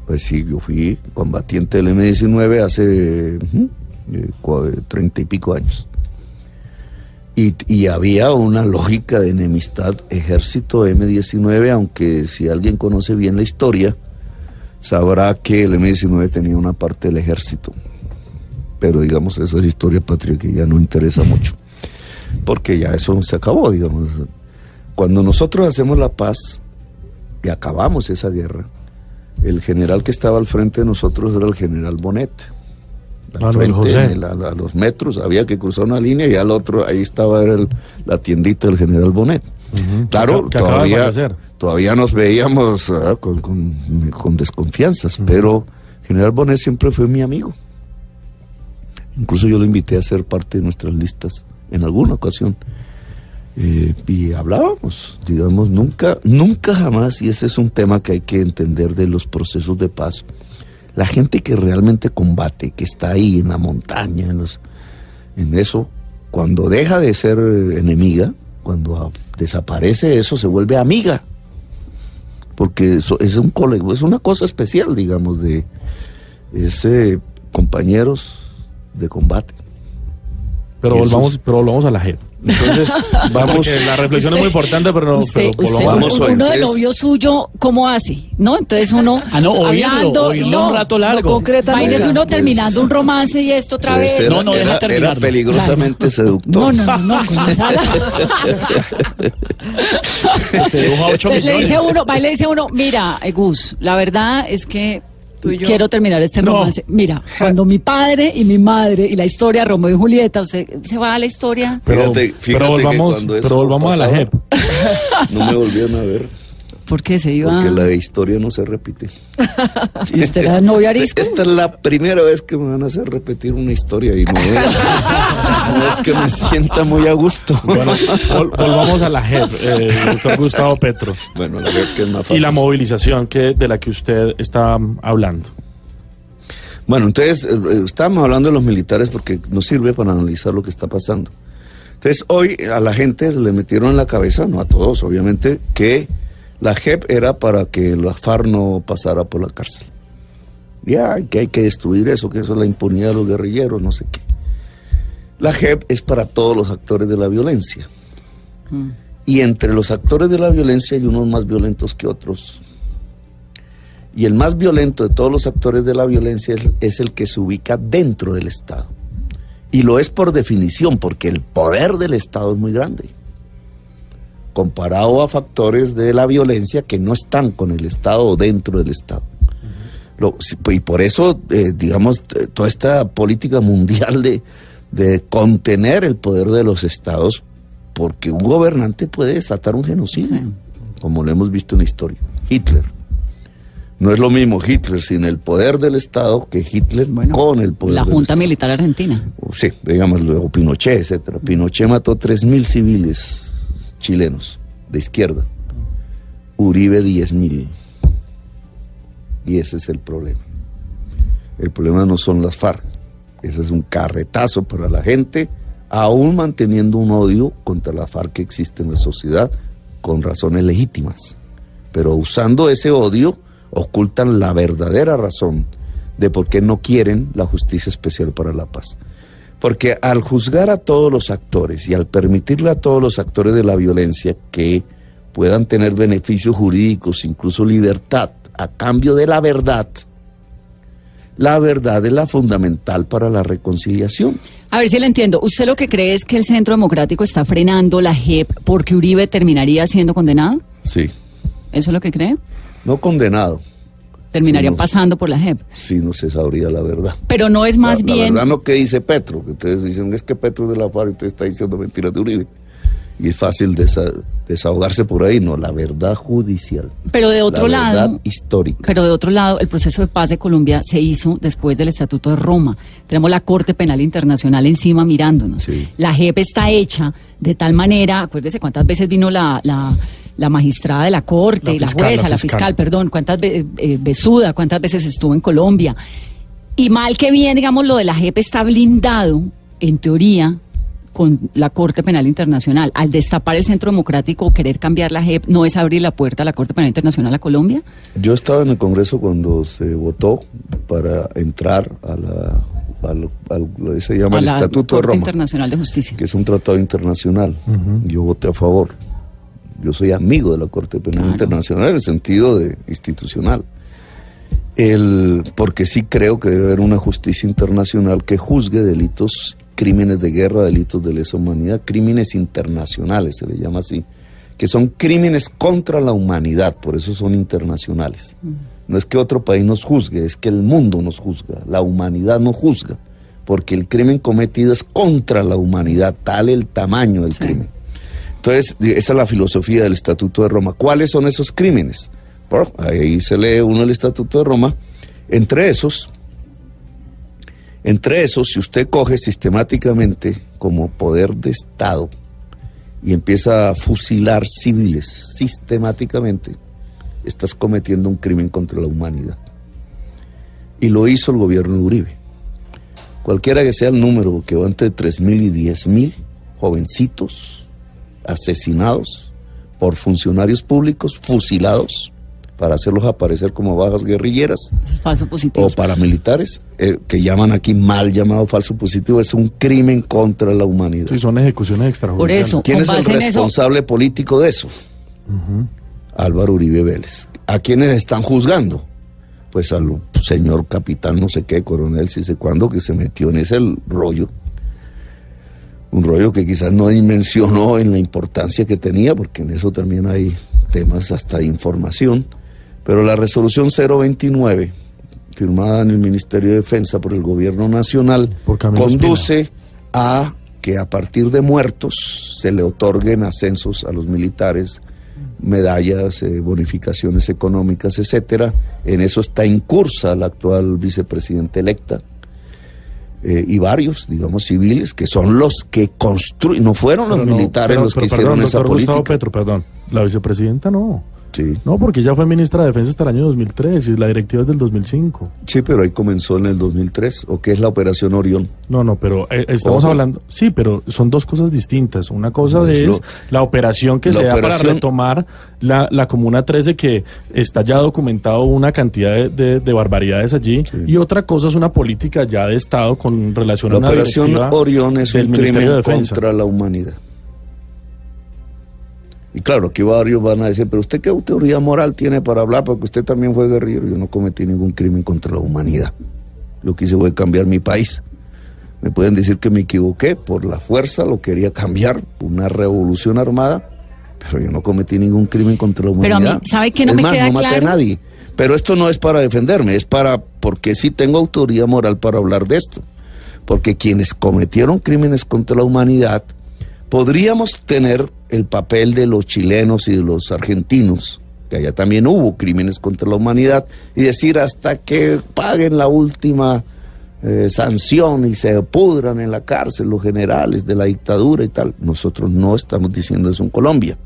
Pues sí, yo fui combatiente del M-19 hace eh, cua- treinta y pico años. Y, y había una lógica de enemistad ejército M-19, aunque si alguien conoce bien la historia, sabrá que el M-19 tenía una parte del ejército. Pero digamos, esa es historia patria que ya no interesa mucho. Porque ya eso se acabó, digamos. Cuando nosotros hacemos la paz y acabamos esa guerra, el general que estaba al frente de nosotros era el general Bonet. Al frente, José. el- a, a los metros, había que cruzar una línea y al otro, ahí estaba era el- la tiendita del general Bonet. Claro, Que de todavía. Todavía nos veíamos ah, con, con- con desconfianzas, pero general Bonet siempre fue mi amigo. Incluso yo lo invité a ser parte de nuestras listas en alguna ocasión. Eh, y hablábamos, digamos, nunca, nunca jamás, y ese es un tema que hay que entender de los procesos de paz. La gente que realmente combate, que está ahí en la montaña, en, los, en eso, cuando deja de ser enemiga, cuando desaparece eso, se vuelve amiga. Porque eso es un colegio, es una cosa especial, digamos, de ese compañeros de combate. Pero volvamos, es- pero volvamos a la JEP. Entonces, [laughs] vamos. Porque la reflexión es muy importante, pero, no, Usted, pero usted, volvamos. vamos uno hoy, de novio suyo, ¿cómo hace? ¿No? Entonces uno [laughs] Ah, no, oírlo, hablando, oírlo no, un rato largo. No concreta Imagínese nunca. uno Pues- terminando un romance y esto otra Puede vez. ser, No, no, deja era, era peligrosamente seductor. No, no, no, esa- [laughs] Se dibuja 8 le millones. dice uno, va y le dice uno, mira, eh, Gus, la verdad es que quiero terminar este No. romance. Mira, cuando mi padre y mi madre y la historia de Romeo y Julieta, usted se va a la historia. Pero, Fíjate- fíjate pero que volvamos, cuando eso pero volvamos a la pasaba, JEP. [laughs] No me volvieron a ver, Porque se iba. porque la historia no se repite. [laughs] ¿Y usted era novio arisco? Esta es la primera vez que me van a hacer repetir una historia y no es, [laughs] no es que me sienta muy a gusto. Bueno, vol- volvamos a la JEP, eh, doctor Gustavo Petro. Bueno, la verdad que es más fácil. Y la movilización que, de la que usted está hablando. Bueno, entonces, eh, eh, estábamos hablando de los militares porque nos sirve para analizar lo que está pasando. Entonces, hoy a la gente le metieron en la cabeza, no a todos, obviamente, que la JEP era para que la FARC no pasara por la cárcel. Ya, que hay que destruir eso, que eso es la impunidad de los guerrilleros, no sé qué. La JEP es para todos los actores de la violencia. Mm. Y entre los actores de la violencia hay unos más violentos que otros. Y el más violento de todos los actores de la violencia es, es el que se ubica dentro del Estado. Y lo es por definición, porque el poder del Estado es muy grande. Comparado a factores de la violencia que no están con el Estado o dentro del Estado. Lo- y por eso, eh, digamos, toda esta política mundial de, de contener el poder de los estados, porque un gobernante puede desatar un genocidio, Sí. como lo hemos visto en la historia. Hitler. No es lo mismo Hitler sin el poder del Estado que Hitler Bueno, con el poder la del Junta Estado. Militar Argentina. Sí, digamos, luego Pinochet, etcétera. Pinochet mató 3.000 civiles chilenos de izquierda. Uribe 10.000. Y ese es el problema. El problema no son las FARC. Ese es un carretazo para la gente, aún manteniendo un odio contra la FARC que existe en la sociedad con razones legítimas. Pero usando ese odio, ocultan la verdadera razón de por qué no quieren la justicia especial para la paz. Porque al juzgar a todos los actores y al permitirle a todos los actores de la violencia que puedan tener beneficios jurídicos, incluso libertad, a cambio de la verdad, la verdad es la fundamental para la reconciliación. A ver si le entiendo. ¿Usted lo que cree es que el Centro Democrático está frenando la JEP porque Uribe terminaría siendo condenado? Sí, ¿Eso es lo que cree? no condenado, Terminaría Sí, no. pasando por la JEP. si no se sabría la verdad. Pero no es más la, la bien... verdad no que dice Petro, que ustedes dicen es que Petro es de la FARC y usted está diciendo mentiras de Uribe. Y es fácil desa- desahogarse por ahí, no, la verdad judicial. Pero de otro la lado... verdad histórica. Pero de otro lado, el proceso de paz de Colombia se hizo después del Estatuto de Roma. Tenemos la Corte Penal Internacional encima mirándonos. Sí. La JEP está hecha de tal manera, acuérdese cuántas veces vino la, la, la magistrada de la Corte La y la fiscal, jueza, la la fiscal. fiscal, perdón, cuántas veces, Besuda, cuántas veces estuvo en Colombia. Y mal que bien, digamos, lo de la JEP está blindado, en teoría, con la Corte Penal Internacional. Al destapar el Centro Democrático o querer cambiar la JEP, ¿no es abrir la puerta a la Corte Penal Internacional a Colombia? Yo estaba en el Congreso cuando se votó para entrar a la, a lo, a lo que se llama a el Estatuto de Corte Roma, Internacional de Justicia. que es un tratado internacional. Yo voté a favor. Yo soy amigo de la Corte Penal Claro. Internacional en el sentido de institucional. El, porque sí creo que debe haber una justicia internacional que juzgue delitos, crímenes de guerra, delitos de lesa humanidad, crímenes internacionales, se le llama así, que son crímenes contra la humanidad, por eso son internacionales. No es que otro país nos juzgue, es que el mundo nos juzga, la humanidad nos juzga, porque el crimen cometido es contra la humanidad, tal el tamaño del Sí. crimen. Entonces, esa es la filosofía del Estatuto de Roma. ¿Cuáles son esos crímenes? Bueno, ahí se lee uno el Estatuto de Roma. Entre esos, Entre esos, si usted coge sistemáticamente como poder de Estado y empieza a fusilar civiles sistemáticamente, estás cometiendo un crimen contra la humanidad. Y lo hizo el gobierno de Uribe. Cualquiera que sea el número, que va entre 3.000 y 10.000 jovencitos asesinados por funcionarios públicos, fusilados para hacerlos aparecer como bajas guerrilleras falso positivo. o paramilitares, eh, que llaman aquí mal llamado falso positivo, es un crimen contra la humanidad. Sí, son ejecuciones Por extrajudiciales. eso, ¿Quién es el eso, responsable político de eso? Álvaro Uribe Vélez. ¿A quiénes están juzgando? Pues al señor capitán, no sé qué, coronel, si sé cuándo, que se metió en ese rollo. Un rollo que quizás no dimensionó en la importancia que tenía, porque en eso también hay temas hasta de información. Pero la resolución 029, firmada en el Ministerio de Defensa por el Gobierno Nacional, conduce a que a partir de muertos se le otorguen ascensos a los militares, medallas, eh, bonificaciones económicas, etcétera. En eso está incursa la actual vicepresidenta electa eh, y varios, digamos, civiles que son los que construyen, no fueron los Pero no, militares pero- los que hicieron esa Gustavo política. Petro, perdón. La vicepresidenta no. Sí. No, porque ella fue ministra de Defensa hasta el año 2003 y la directiva es del 2005. sí, pero ahí comenzó en el 2003, o que es la Operación Orión. No, no, pero eh, estamos Ojo. hablando, sí, pero son dos cosas distintas. Una cosa No, es es lo- la operación que la se da para retomar la, la Comuna 13, que está ya documentado una cantidad de, de- de barbaridades allí, Sí. y otra cosa es una política ya de Estado con relación La a una Operación Orión es un crimen contra la humanidad. Y claro, aquí varios van a decir, pero usted qué autoridad moral tiene para hablar, porque usted también fue guerrillero. Yo no cometí ningún crimen contra la humanidad. Lo que hice fue cambiar mi país. Me pueden decir que me equivoqué, por la fuerza lo quería cambiar, una revolución armada, pero yo no cometí ningún crimen contra la Pero a mí, humanidad. ¿sabe qué no Es me más, queda no maté claro? a nadie. Pero esto no es para defenderme, es para, porque sí tengo autoridad moral para hablar de esto. Porque quienes cometieron crímenes contra la humanidad, podríamos tener el papel de los chilenos y de los argentinos, que allá también hubo crímenes contra la humanidad, y decir hasta que paguen la última eh, sanción y se pudran en la cárcel los generales de la dictadura y tal. Nosotros no estamos diciendo eso en Colombia.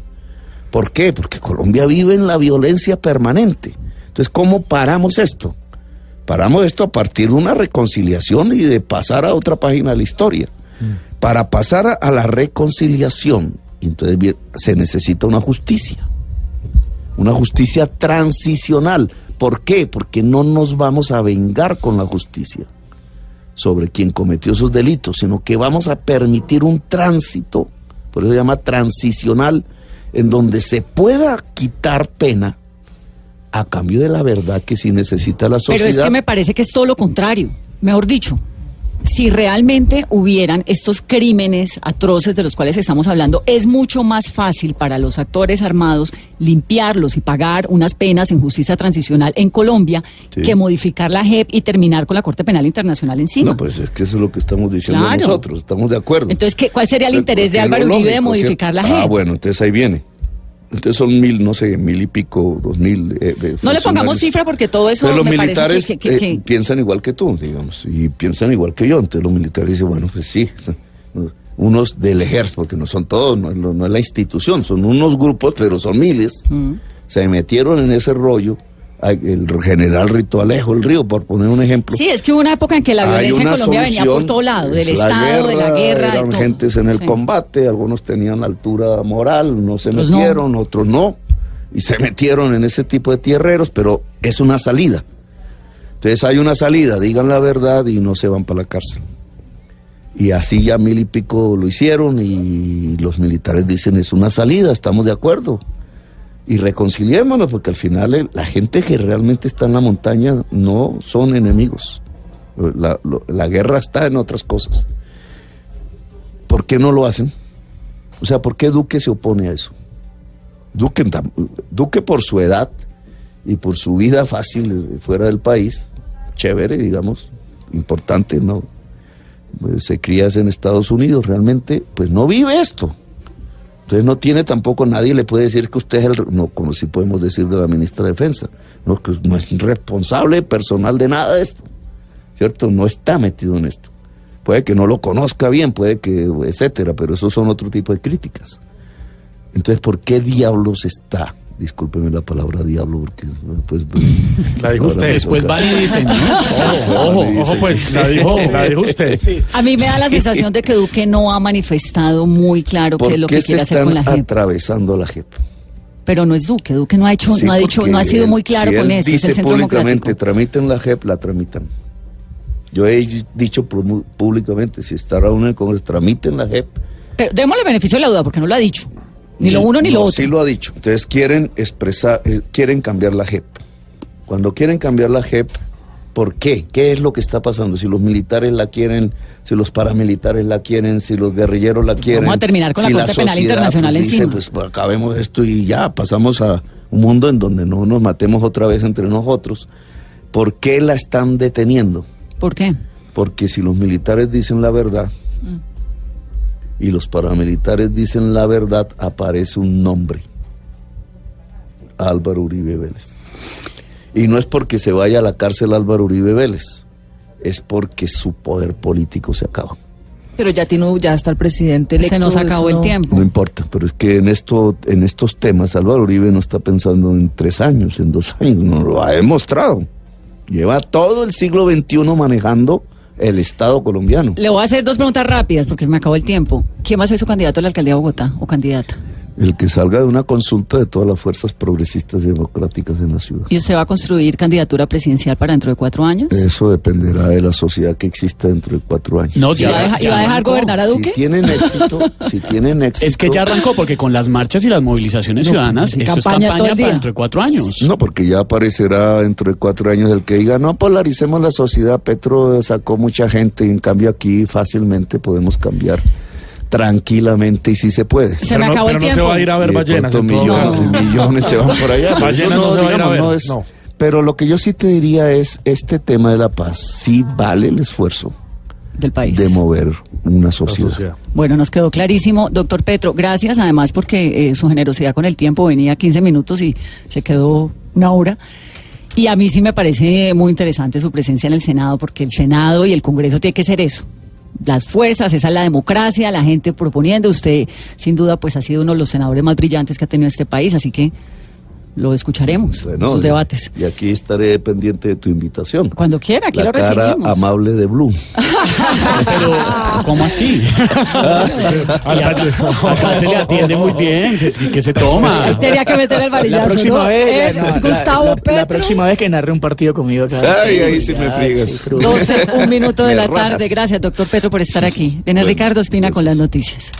¿Por qué? Porque Colombia vive en la violencia permanente. Entonces, ¿cómo paramos esto? Paramos esto a partir de una reconciliación y de pasar a otra página de la historia. Para pasar a, la reconciliación, entonces se necesita una justicia. Una justicia transicional. ¿Por qué? Porque no nos vamos a vengar con la justicia sobre quien cometió esos delitos, sino que vamos a permitir un tránsito, por eso se llama transicional, en donde se pueda quitar pena a cambio de la verdad que sí necesita la sociedad. Pero es que me parece que es todo lo contrario. Mejor dicho, si realmente hubieran estos crímenes atroces de los cuales estamos hablando, es mucho más fácil para los actores armados limpiarlos y pagar unas penas en justicia transicional en Colombia Sí. que modificar la JEP y terminar con la Corte Penal Internacional encima. No, pues es que eso es lo que estamos diciendo Claro. nosotros, estamos de acuerdo. Entonces, ¿qué, ¿cuál sería el interés de Álvaro Uribe de modificar la. JEP? Ah, bueno, entonces ahí viene. Entonces son mil, no sé, mil y pico, dos mil. eh, no le pongamos cifra porque todo eso Entonces los me militares que- que- que- eh, piensan igual que tú, digamos, y piensan igual que yo. Entonces los militares dicen, bueno, pues sí, unos del ejército, porque no son todos, no, no es la institución, son unos grupos, pero son miles, Mm. se metieron en ese rollo. El general Rito Alejo, el río, por poner un ejemplo. Sí, es que hubo una época en que la violencia en Colombia venía por todo lado, del la Estado, de la guerra. de Eran todo. gentes en el Sí. combate, algunos tenían altura moral, no se no. metieron, otros no, y se [laughs] metieron en ese tipo de tierreros, pero es una salida. Entonces hay una salida, digan la verdad y no se van para la cárcel. Y así ya mil y pico lo hicieron y los militares dicen es una salida, estamos de acuerdo. Y reconciliémonos porque al final el- la gente que realmente está en la montaña no son enemigos. La, lo- la guerra está en otras cosas. ¿Por qué no lo hacen? O sea, ¿por qué Duque se opone a eso? Duque, Duque por su edad y por su vida fácil eh, fuera del país, chévere, digamos, importante, ¿no? Se cría en Estados Unidos, realmente, pues no vive esto. Entonces no tiene tampoco, nadie le puede decir que usted es el, no, como si podemos decir de la ministra de Defensa, no, que no es responsable personal de nada de esto. ¿cierto? No está metido en esto. Puede que no lo conozca bien, puede que, etcétera, pero esos son otro tipo de críticas. Entonces, ¿por qué diablos está? Discúlpeme la palabra diablo, porque pues, La dijo usted, Después toca. van y dicen. Ojo, ojo, ojo, pues, la dijo, la dijo [laughs] usted. A mí me da la sensación de que Duque no ha manifestado muy claro qué ¿Por es lo que se quiere hacer con la JEP. atravesando la JEP? Pero no es Duque, Duque no ha hecho, Sí, no ha dicho, no ha sido él- muy claro si con él eso, es Dice el públicamente, tramiten la JEP, la tramitan. Yo he dicho pú- públicamente, si está reunido en el Congreso, tramiten la JEP. Pero démosle beneficio de la duda, porque no lo ha dicho. Ni lo uno ni No, lo otro. Sí lo ha dicho. Entonces quieren expresar, eh, quieren cambiar la JEP. Cuando quieren cambiar la JEP, ¿por qué? ¿Qué es lo que está pasando? Si los militares la quieren, si los paramilitares la quieren, si los guerrilleros la quieren. Vamos a terminar con la si Corte Penal sociedad, Internacional pues, dice, encima. pues, pues, acabemos esto y ya, pasamos a un mundo en donde no nos matemos otra vez entre nosotros. ¿Por qué la están deteniendo? ¿Por qué? Porque si los militares dicen la verdad y los paramilitares dicen la verdad, aparece un nombre. Álvaro Uribe Vélez. Y no es porque se vaya a la cárcel Álvaro Uribe Vélez, es porque su poder político se acaba. Pero ya tiene, ya está el presidente electo. Se nos acabó el no- tiempo. No importa, pero es que en esto, en estos temas, Álvaro Uribe no está pensando en tres años, en dos años, no lo ha demostrado. Lleva todo el siglo XXI manejando el Estado colombiano. Le voy a hacer dos preguntas rápidas porque se me acabó el tiempo. ¿Quién va a ser su candidato a la alcaldía de Bogotá o candidata? El que salga de una consulta de todas las fuerzas progresistas y democráticas en la ciudad. ¿Y usted va a construir candidatura presidencial para dentro de cuatro años? Eso dependerá de la sociedad que exista dentro de cuatro años. No, ¿Y va a dejar, y va a dejar arrancó. gobernar a Duque? Si tienen éxito, [laughs] si tienen éxito. Es que ya arrancó porque con las marchas y las movilizaciones No, pues, ciudadanas, eso es campaña todo campaña el día. para dentro de cuatro años. No, porque ya aparecerá dentro de cuatro años el que diga, no polaricemos la sociedad, Petro sacó mucha gente, y en cambio aquí fácilmente podemos cambiar tranquilamente y sí se puede. Se Pero me no- acabó el pero no se tiempo. va a ir a ver ballenas. millones, millones se van por allá. [laughs] pero Ballenas no se va a ir a digamos, ver, no es- no. Pero lo que yo sí te diría es, este tema de la paz sí vale el esfuerzo Del país. de mover una sociedad. Bueno, nos quedó clarísimo. Doctor Petro, gracias además porque eh, su generosidad con el tiempo venía 15 minutos y se quedó una hora. Y a mí sí me parece muy interesante su presencia en el Senado porque el Senado y el Congreso tiene que ser eso. Las fuerzas, esa es la democracia, la gente proponiendo. Usted, sin duda, pues ha sido uno de los senadores más brillantes que ha tenido este país, así que lo escucharemos, Bueno, sus debates. Y aquí estaré pendiente de tu invitación. Cuando quiera, aquí la lo cara recibimos. amable de Blue. Pero, ¿cómo así? [laughs] acá, se le atiende muy bien, se- que se toma. Tenía que meter el varillazo, La próxima ¿no? vez, Es no, la- Gustavo la, Petro. la próxima vez que narre un partido conmigo. acá. Ay, ahí sí me friegas. disfruto. 12, un minuto de [laughs] Me la tarde. Gracias, doctor Petro, por estar aquí. Viene Bueno, Ricardo Espina con las gracias. noticias.